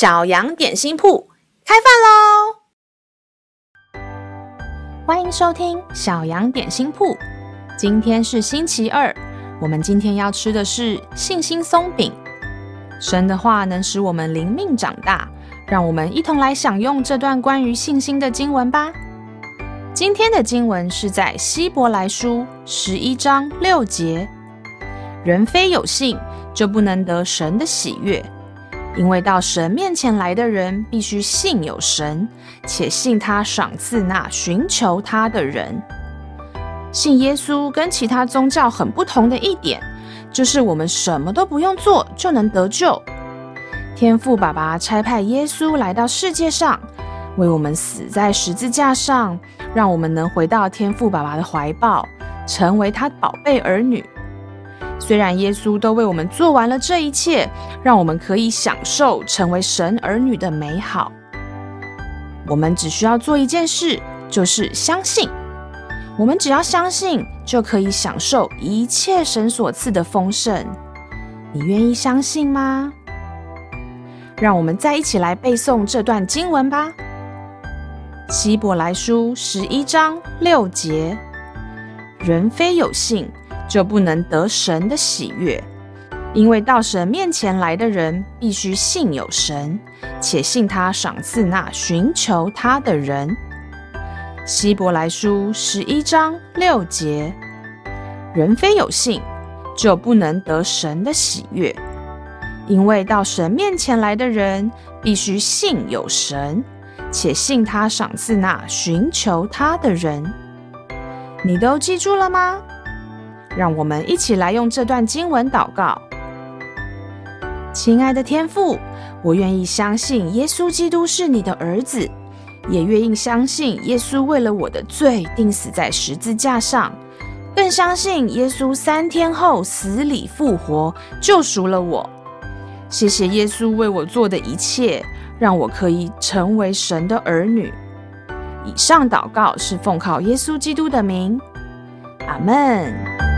小羊点心铺开饭喽！欢迎收听小羊点心铺。今天是星期二，我们今天要吃的是信心松饼。神的话能使我们灵命长大，让我们一同来享用这段关于信心的经文吧。今天的经文是在希伯来书十一章六节：人非有信，就不能得神的喜悦。因为到神面前来的人，必须信有神，且信他赏赐那寻求他的人。信耶稣跟其他宗教很不同的一点，就是我们什么都不用做就能得救。天父爸爸差派耶稣来到世界上，为我们死在十字架上，让我们能回到天父爸爸的怀抱，成为他宝贝儿女。虽然耶稣都为我们做完了这一切，让我们可以享受成为神儿女的美好，我们只需要做一件事，就是相信。我们只要相信，就可以享受一切神所赐的丰盛。你愿意相信吗？让我们再一起来背诵这段经文吧。希伯来书十一章六节：人非有信，就不能得神的喜悦，因为到神面前来的人必须信有神，且信他赏赐那寻求他的人。希伯来书十一章六节：人非有信，就不能得神的喜悦，因为到神面前来的人必须信有神，且信他赏赐那寻求他的人。你都记住了吗？让我们一起来用这段经文祷告。亲爱的天父，我愿意相信耶稣基督是你的儿子，也愿意相信耶稣为了我的罪钉死在十字架上，更相信耶稣三天后死里复活，救赎了我。谢谢耶稣为我做的一切，让我可以成为神的儿女。以上祷告是奉靠耶稣基督的名，阿门。